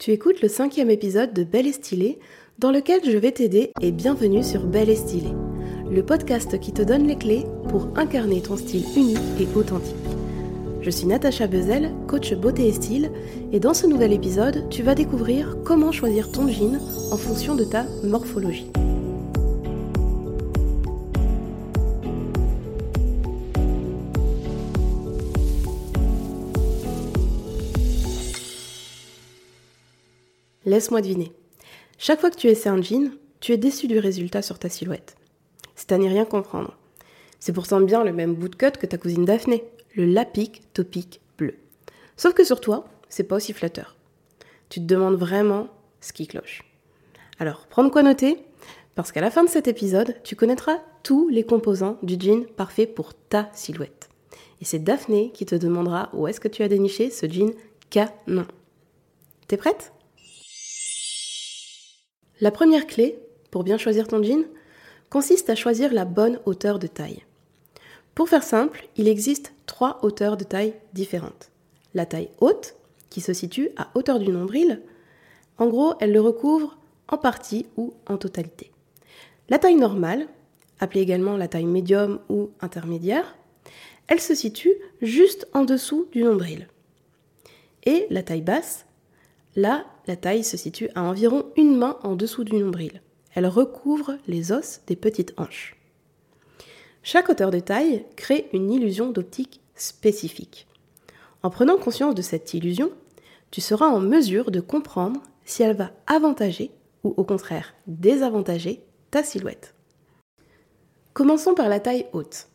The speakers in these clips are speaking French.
Tu écoutes le cinquième épisode de Belle et Stylée, dans lequel je vais t'aider et bienvenue sur Belle et Stylée, le podcast qui te donne les clés pour incarner ton style unique et authentique. Je suis Natacha Bezel, coach beauté et style, et dans ce nouvel épisode, tu vas découvrir comment choisir ton jean en fonction de ta morphologie. Laisse-moi deviner. Chaque fois que tu essaies un jean, tu es déçu du résultat sur ta silhouette. C'est à n'y rien comprendre. C'est pourtant bien le même bootcut que ta cousine Daphné, le Lapic Topic bleu. Sauf que sur toi, c'est pas aussi flatteur. Tu te demandes vraiment ce qui cloche. Alors, prends de quoi noter, parce qu'à la fin de cet épisode, tu connaîtras tous les composants du jean parfait pour ta silhouette. Et c'est Daphné qui te demandera où est-ce que tu as déniché ce jean canon. T'es prête? La première clé, pour bien choisir ton jean, consiste à choisir la bonne hauteur de taille. Pour faire simple, il existe trois hauteurs de taille différentes. La taille haute, qui se situe à hauteur du nombril, en gros, elle le recouvre en partie ou en totalité. La taille normale, appelée également la taille médium ou intermédiaire, elle se situe juste en dessous du nombril. Et la taille basse, Là, la taille se situe à environ une main en dessous du nombril. Elle recouvre les os des petites hanches. Chaque hauteur de taille crée une illusion d'optique spécifique. En prenant conscience de cette illusion, tu seras en mesure de comprendre si elle va avantager ou au contraire désavantager ta silhouette. Commençons par la taille haute.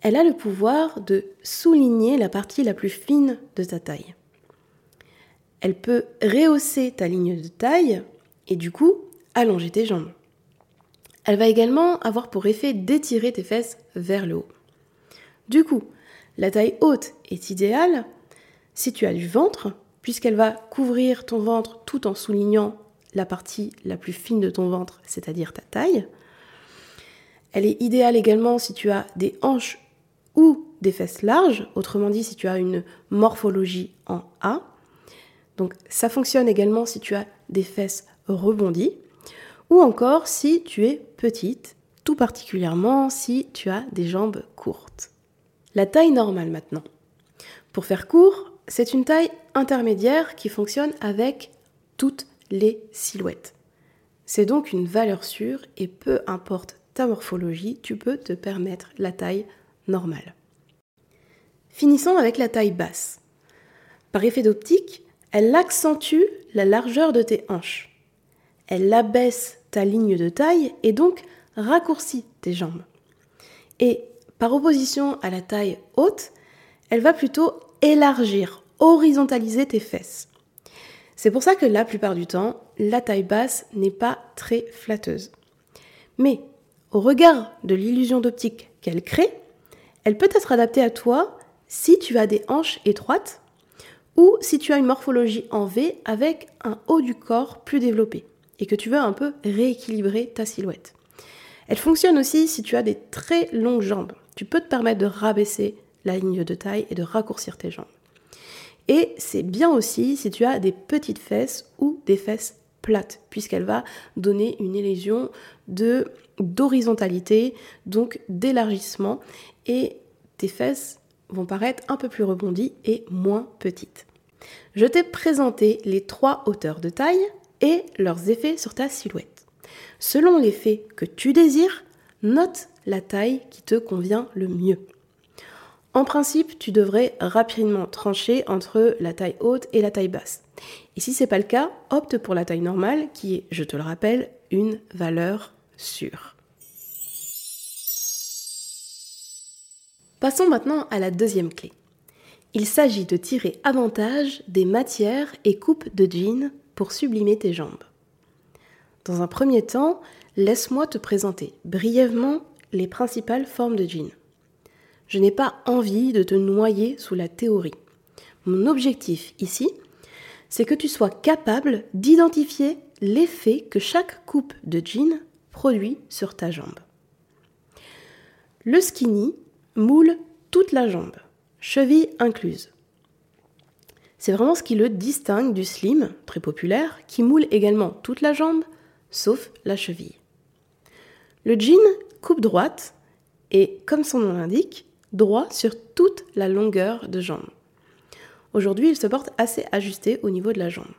Elle a le pouvoir de souligner la partie la plus fine de ta taille elle peut rehausser ta ligne de taille et du coup allonger tes jambes. Elle va également avoir pour effet d'étirer tes fesses vers le haut. Du coup, la taille haute est idéale si tu as du ventre, puisqu'elle va couvrir ton ventre tout en soulignant la partie la plus fine de ton ventre, c'est-à-dire ta taille. Elle est idéale également si tu as des hanches ou des fesses larges, autrement dit si tu as une morphologie en A. Donc ça fonctionne également si tu as des fesses rebondies ou encore si tu es petite, tout particulièrement si tu as des jambes courtes. La taille normale maintenant. Pour faire court, c'est une taille intermédiaire qui fonctionne avec toutes les silhouettes. C'est donc une valeur sûre et peu importe ta morphologie, tu peux te permettre la taille normale. Finissons avec la taille basse. Par effet d'optique, elle accentue la largeur de tes hanches. Elle abaisse ta ligne de taille et donc raccourcit tes jambes. Et par opposition à la taille haute, elle va plutôt élargir, horizontaliser tes fesses. C'est pour ça que la plupart du temps, la taille basse n'est pas très flatteuse. Mais au regard de l'illusion d'optique qu'elle crée, elle peut être adaptée à toi si tu as des hanches étroites ou si tu as une morphologie en V avec un haut du corps plus développé et que tu veux un peu rééquilibrer ta silhouette. Elle fonctionne aussi si tu as des très longues jambes. Tu peux te permettre de rabaisser la ligne de taille et de raccourcir tes jambes. Et c'est bien aussi si tu as des petites fesses ou des fesses plates, puisqu'elle va donner une illusion d'horizontalité, donc d'élargissement, et tes fesses vont paraître un peu plus rebondies et moins petites. Je t'ai présenté les trois hauteurs de taille et leurs effets sur ta silhouette. Selon l'effet que tu désires, note la taille qui te convient le mieux. En principe, tu devrais rapidement trancher entre la taille haute et la taille basse. Et si ce n'est pas le cas, opte pour la taille normale qui est, je te le rappelle, une valeur sûre. Passons maintenant à la deuxième clé. Il s'agit de tirer avantage des matières et coupes de jeans pour sublimer tes jambes. Dans un premier temps, laisse-moi te présenter brièvement les principales formes de jeans. Je n'ai pas envie de te noyer sous la théorie. Mon objectif ici, c'est que tu sois capable d'identifier l'effet que chaque coupe de jean produit sur ta jambe. Le skinny moule toute la jambe cheville incluse. C'est vraiment ce qui le distingue du slim, très populaire, qui moule également toute la jambe, sauf la cheville. Le jean coupe droite est, comme son nom l'indique, droit sur toute la longueur de jambe. Aujourd'hui, il se porte assez ajusté au niveau de la jambe.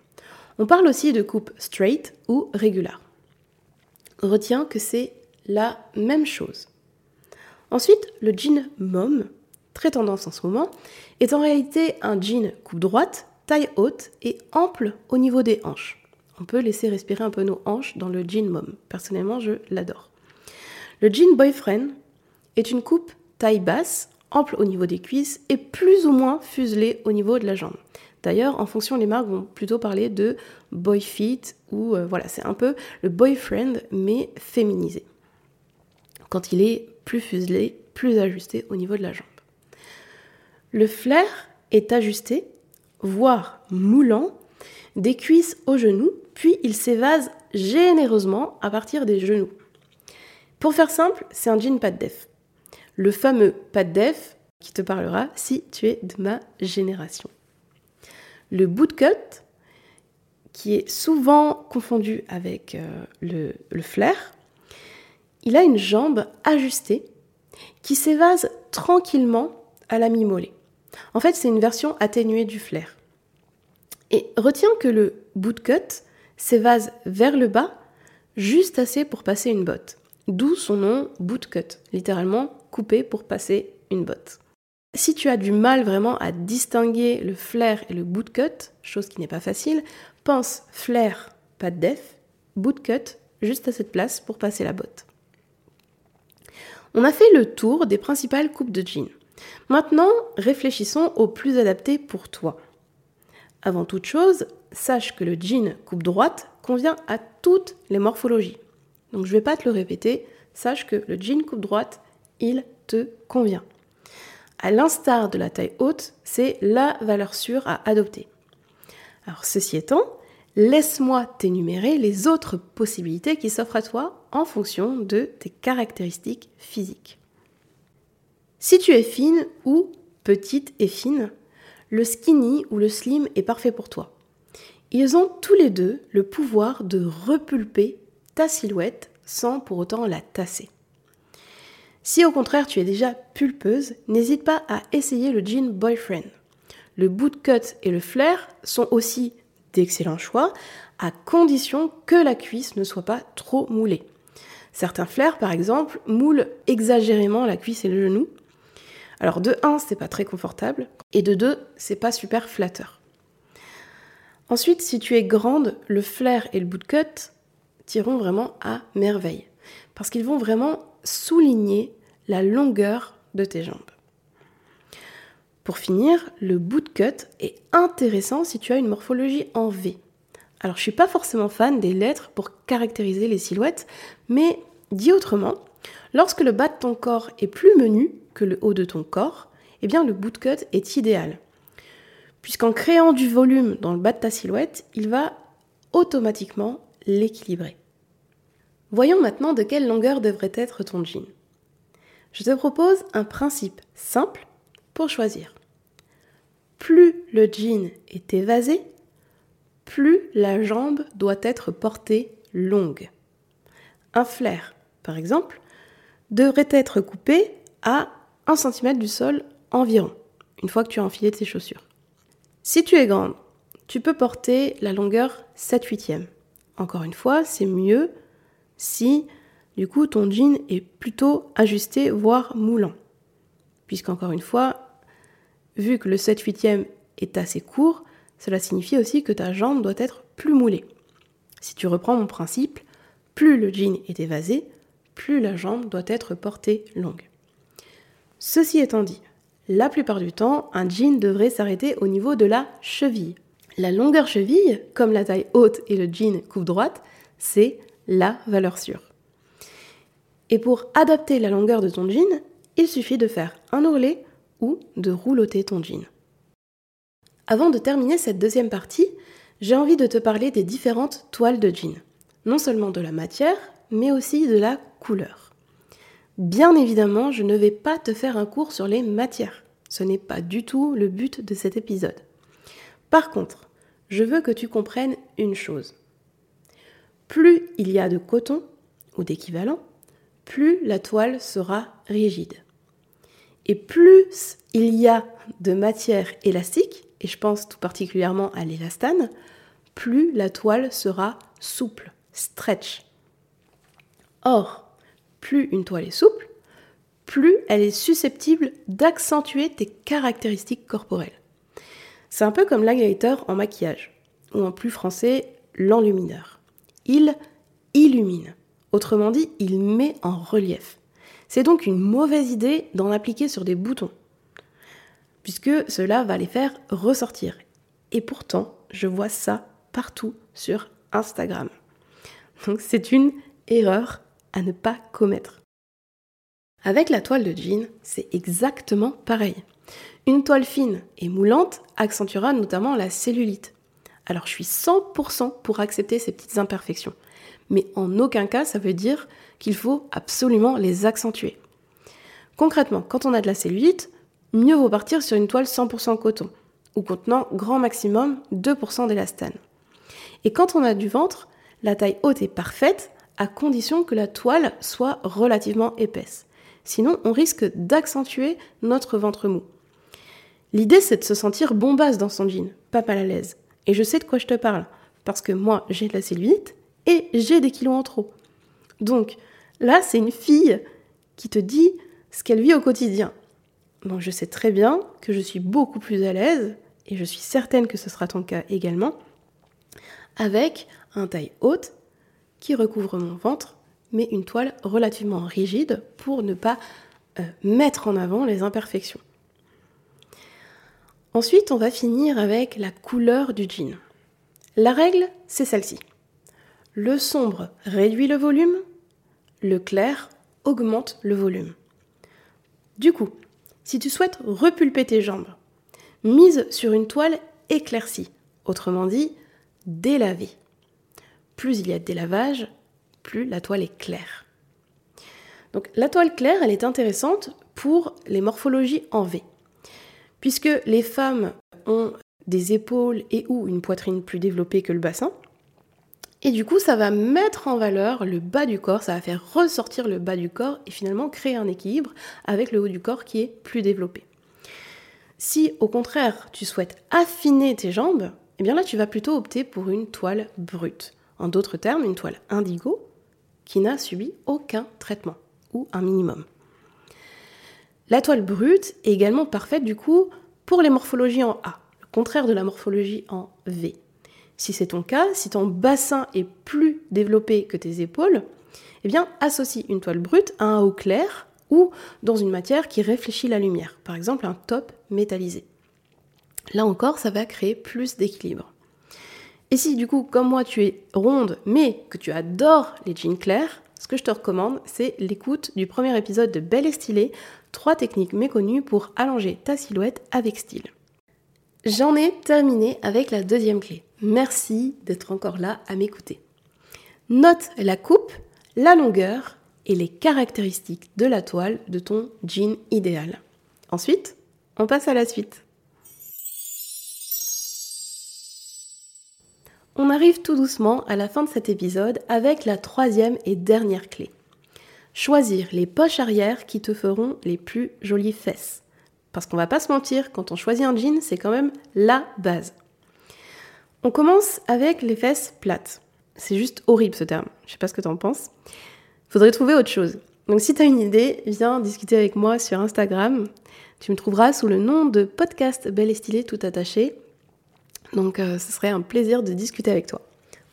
On parle aussi de coupe straight ou régular. Retiens que c'est la même chose. Ensuite, le jean mom, très tendance en ce moment, est en réalité un jean coupe droite, taille haute et ample au niveau des hanches. On peut laisser respirer un peu nos hanches dans le jean mom. Personnellement, je l'adore. Le jean boyfriend est une coupe taille basse, ample au niveau des cuisses et plus ou moins fuselée au niveau de la jambe. D'ailleurs, en fonction, les marques vont plutôt parler de boy fit ou euh, voilà, c'est un peu le boyfriend mais féminisé. Quand il est plus fuselé, plus ajusté au niveau de la jambe. Le flair est ajusté, voire moulant, des cuisses aux genoux, puis il s'évase généreusement à partir des genoux. Pour faire simple, c'est un jean pas de def. Le fameux pas de def qui te parlera si tu es de ma génération. Le bootcut, qui est souvent confondu avec euh, le, le flair, il a une jambe ajustée qui s'évase tranquillement à la mi-mollet. En fait, c'est une version atténuée du flair. Et retiens que le bootcut s'évase vers le bas, juste assez pour passer une botte. D'où son nom bootcut, littéralement coupé pour passer une botte. Si tu as du mal vraiment à distinguer le flair et le bootcut, chose qui n'est pas facile, pense flair, pas de def, bootcut, juste à cette place pour passer la botte. On a fait le tour des principales coupes de jeans. Maintenant, réfléchissons au plus adapté pour toi. Avant toute chose, sache que le jean coupe droite convient à toutes les morphologies. Donc je ne vais pas te le répéter, sache que le jean coupe droite, il te convient. À l'instar de la taille haute, c'est la valeur sûre à adopter. Alors ceci étant, laisse-moi t'énumérer les autres possibilités qui s'offrent à toi en fonction de tes caractéristiques physiques. Si tu es fine ou petite et fine, le skinny ou le slim est parfait pour toi. Ils ont tous les deux le pouvoir de repulper ta silhouette sans pour autant la tasser. Si au contraire tu es déjà pulpeuse, n'hésite pas à essayer le jean boyfriend. Le bootcut et le flair sont aussi d'excellents choix, à condition que la cuisse ne soit pas trop moulée. Certains flairs, par exemple, moulent exagérément la cuisse et le genou. Alors de 1, c'est pas très confortable, et de 2, c'est pas super flatteur. Ensuite, si tu es grande, le flair et le bootcut tireront vraiment à merveille, parce qu'ils vont vraiment souligner la longueur de tes jambes. Pour finir, le bootcut est intéressant si tu as une morphologie en V. Alors je suis pas forcément fan des lettres pour caractériser les silhouettes, mais dit autrement, lorsque le bas de ton corps est plus menu le haut de ton corps, eh bien le bootcut est idéal. Puisqu'en créant du volume dans le bas de ta silhouette, il va automatiquement l'équilibrer. Voyons maintenant de quelle longueur devrait être ton jean je te propose un principe simple pour choisir. Plus le jean est évasé, plus la jambe doit être portée longue. Un flair, par exemple, devrait être coupé à 1 cm du sol environ, une fois que tu as enfilé tes chaussures. Si tu es grande, tu peux porter la longueur 7 8 Encore une fois, c'est mieux si du coup, ton jean est plutôt ajusté, voire moulant. Puisqu'encore une fois, vu que le 7 8 est assez court, cela signifie aussi que ta jambe doit être plus moulée. Si tu reprends mon principe, plus le jean est évasé, plus la jambe doit être portée longue. Ceci étant dit, la plupart du temps, un jean devrait s'arrêter au niveau de la cheville. La longueur cheville, comme la taille haute et le jean coupe droite, c'est la valeur sûre. Et pour adapter la longueur de ton jean, il suffit de faire un ourlet ou de rouloter ton jean. Avant de terminer cette deuxième partie, j'ai envie de te parler des différentes toiles de jean. Non seulement de la matière, mais aussi de la couleur. Bien évidemment, je ne vais pas te faire un cours sur les matières. Ce n'est pas du tout le but de cet épisode. Par contre, je veux que tu comprennes une chose. Plus il y a de coton ou d'équivalent, plus la toile sera rigide. Et plus il y a de matière élastique, et je pense tout particulièrement à l'élastane, plus la toile sera souple, stretch. Or, plus une toile est souple, plus elle est susceptible d'accentuer tes caractéristiques corporelles. C'est un peu comme l'highlighter en maquillage, ou en plus français, l'enlumineur. Il illumine, autrement dit, il met en relief. C'est donc une mauvaise idée d'en appliquer sur des boutons, puisque cela va les faire ressortir. Et pourtant, je vois ça partout sur Instagram. Donc c'est une erreur à ne pas commettre. Avec la toile de jean, c'est exactement pareil. Une toile fine et moulante accentuera notamment la cellulite. Alors je suis 100% pour accepter ces petites imperfections, mais en aucun cas ça veut dire qu'il faut absolument les accentuer. Concrètement, quand on a de la cellulite, mieux vaut partir sur une toile 100% coton, ou contenant grand maximum 2% d'élastane. Et quand on a du ventre, la taille haute est parfaite à condition que la toile soit relativement épaisse. Sinon, on risque d'accentuer notre ventre mou. L'idée, c'est de se sentir bombasse dans son jean, pas mal à l'aise. Et je sais de quoi je te parle, parce que moi, j'ai de la cellulite et j'ai des kilos en trop. Donc, là, c'est une fille qui te dit ce qu'elle vit au quotidien. Donc, je sais très bien que je suis beaucoup plus à l'aise, et je suis certaine que ce sera ton cas également, avec un taille haute qui recouvre mon ventre, mais une toile relativement rigide pour ne pas euh, mettre en avant les imperfections. Ensuite, on va finir avec la couleur du jean. La règle, c'est celle-ci. Le sombre réduit le volume, le clair augmente le volume. Du coup, si tu souhaites repulper tes jambes, mise sur une toile éclaircie, autrement dit délavée. Plus il y a de délavage, plus la toile est claire. Donc la toile claire, elle est intéressante pour les morphologies en V. Puisque les femmes ont des épaules et ou une poitrine plus développée que le bassin, et du coup, ça va mettre en valeur le bas du corps, ça va faire ressortir le bas du corps et finalement créer un équilibre avec le haut du corps qui est plus développé. Si au contraire, tu souhaites affiner tes jambes, eh bien là, tu vas plutôt opter pour une toile brute. En d'autres termes, une toile indigo qui n'a subi aucun traitement ou un minimum. La toile brute est également parfaite du coup pour les morphologies en A, le contraire de la morphologie en V. Si c'est ton cas, si ton bassin est plus développé que tes épaules, eh bien associe une toile brute à un haut clair ou dans une matière qui réfléchit la lumière, par exemple un top métallisé. Là encore, ça va créer plus d'équilibre. Et si du coup, comme moi, tu es ronde, mais que tu adores les jeans clairs, ce que je te recommande, c'est l'écoute du premier épisode de Belle et Stylée, trois techniques méconnues pour allonger ta silhouette avec style. J'en ai terminé avec la deuxième clé. Merci d'être encore là à m'écouter. Note la coupe, la longueur et les caractéristiques de la toile de ton jean idéal. Ensuite, on passe à la suite. On arrive tout doucement à la fin de cet épisode avec la troisième et dernière clé. Choisir les poches arrière qui te feront les plus jolies fesses. Parce qu'on va pas se mentir, quand on choisit un jean, c'est quand même la base. On commence avec les fesses plates. C'est juste horrible ce terme. Je sais pas ce que tu en penses. Faudrait trouver autre chose. Donc si tu as une idée, viens discuter avec moi sur Instagram. Tu me trouveras sous le nom de podcast Belle et Stylée tout attaché donc euh, ce serait un plaisir de discuter avec toi.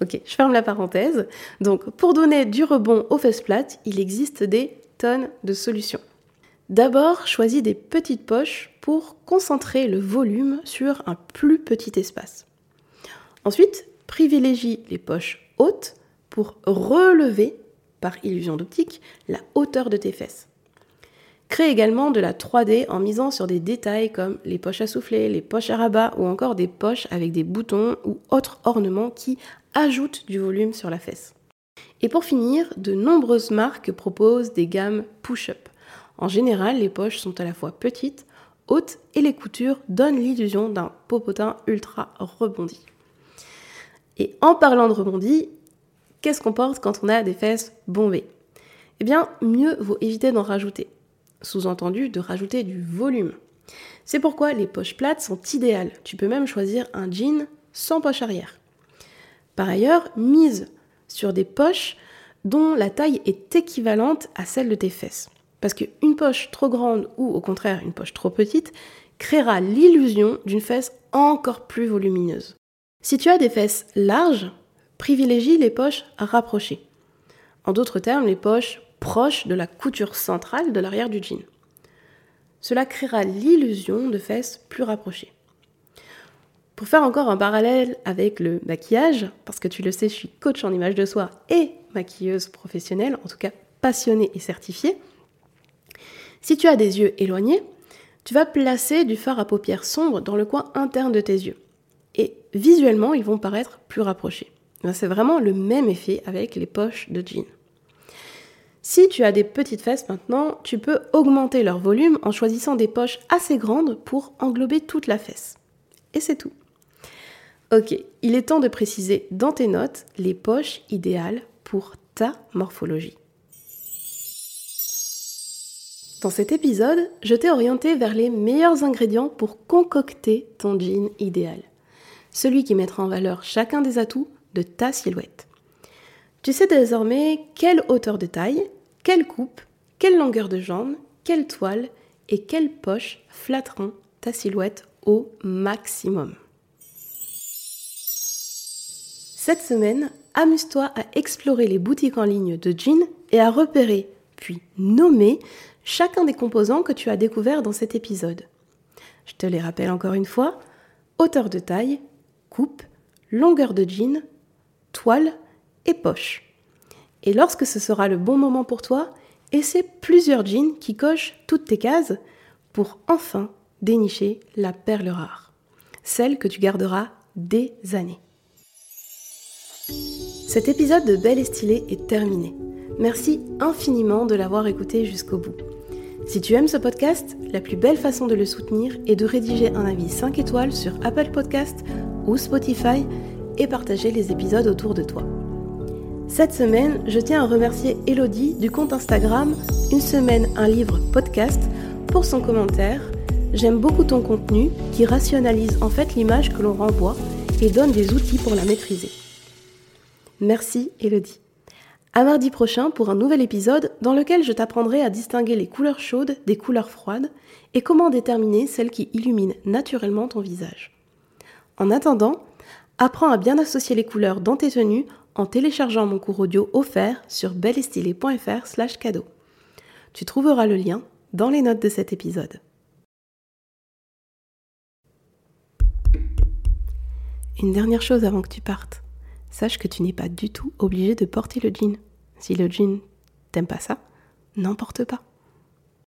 Ok, je ferme la parenthèse. Donc pour donner du rebond aux fesses plates, il existe des tonnes de solutions. D'abord, choisis des petites poches pour concentrer le volume sur un plus petit espace. Ensuite, privilégie les poches hautes pour relever, par illusion d'optique, la hauteur de tes fesses. Crée également de la 3D en misant sur des détails comme les poches à souffler, les poches à rabat ou encore des poches avec des boutons ou autres ornements qui ajoutent du volume sur la fesse. Et pour finir, de nombreuses marques proposent des gammes push-up. En général, les poches sont à la fois petites, haute et les coutures donnent l'illusion d'un popotin ultra rebondi. Et en parlant de rebondi, qu'est-ce qu'on porte quand on a des fesses bombées? Eh bien, mieux vaut éviter d'en rajouter. Sous-entendu, de rajouter du volume. C'est pourquoi les poches plates sont idéales. Tu peux même choisir un jean sans poche arrière. Par ailleurs, mise sur des poches dont la taille est équivalente à celle de tes fesses. Parce qu'une poche trop grande ou au contraire une poche trop petite créera l'illusion d'une fesse encore plus volumineuse. Si tu as des fesses larges, privilégie les poches rapprochées. En d'autres termes, les poches proches de la couture centrale de l'arrière du jean. Cela créera l'illusion de fesses plus rapprochées. Pour faire encore un parallèle avec le maquillage, parce que tu le sais, je suis coach en image de soi et maquilleuse professionnelle, en tout cas passionnée et certifiée, si tu as des yeux éloignés, tu vas placer du fard à paupières sombre dans le coin interne de tes yeux. Et visuellement, ils vont paraître plus rapprochés. C'est vraiment le même effet avec les poches de jean. Si tu as des petites fesses maintenant, tu peux augmenter leur volume en choisissant des poches assez grandes pour englober toute la fesse. Et c'est tout. Ok, il est temps de préciser dans tes notes les poches idéales pour ta morphologie. Dans cet épisode, je t'ai orienté vers les meilleurs ingrédients pour concocter ton jean idéal. Celui qui mettra en valeur chacun des atouts de ta silhouette. Tu sais désormais quelle hauteur de taille, quelle coupe, quelle longueur de jambe, quelle toile et quelle poche flatteront ta silhouette au maximum. Cette semaine, amuse-toi à explorer les boutiques en ligne de jeans et à repérer, puis nommer chacun des composants que tu as découverts dans cet épisode. Je te les rappelle encore une fois, hauteur de taille, coupe, longueur de jean, toile et poche. Et lorsque ce sera le bon moment pour toi, essaie plusieurs jeans qui cochent toutes tes cases pour enfin dénicher la perle rare, celle que tu garderas des années. Cet épisode de Belle et Stylée est terminé. Merci infiniment de l'avoir écouté jusqu'au bout. Si tu aimes ce podcast, la plus belle façon de le soutenir est de rédiger un avis 5 étoiles sur Apple Podcast ou Spotify et partager les épisodes autour de toi. Cette semaine, je tiens à remercier Elodie du compte Instagram Une semaine, un livre podcast pour son commentaire. J'aime beaucoup ton contenu qui rationalise en fait l'image que l'on renvoie et donne des outils pour la maîtriser. Merci Elodie. À mardi prochain pour un nouvel épisode dans lequel je t'apprendrai à distinguer les couleurs chaudes des couleurs froides et comment déterminer celles qui illuminent naturellement ton visage. En attendant, apprends à bien associer les couleurs dans tes tenues en téléchargeant mon cours audio offert sur belestilé.fr slash cadeau. Tu trouveras le lien dans les notes de cet épisode. Une dernière chose avant que tu partes. Sache que tu n'es pas du tout obligé de porter le jean. Si le jean t'aime pas ça, n'en porte pas.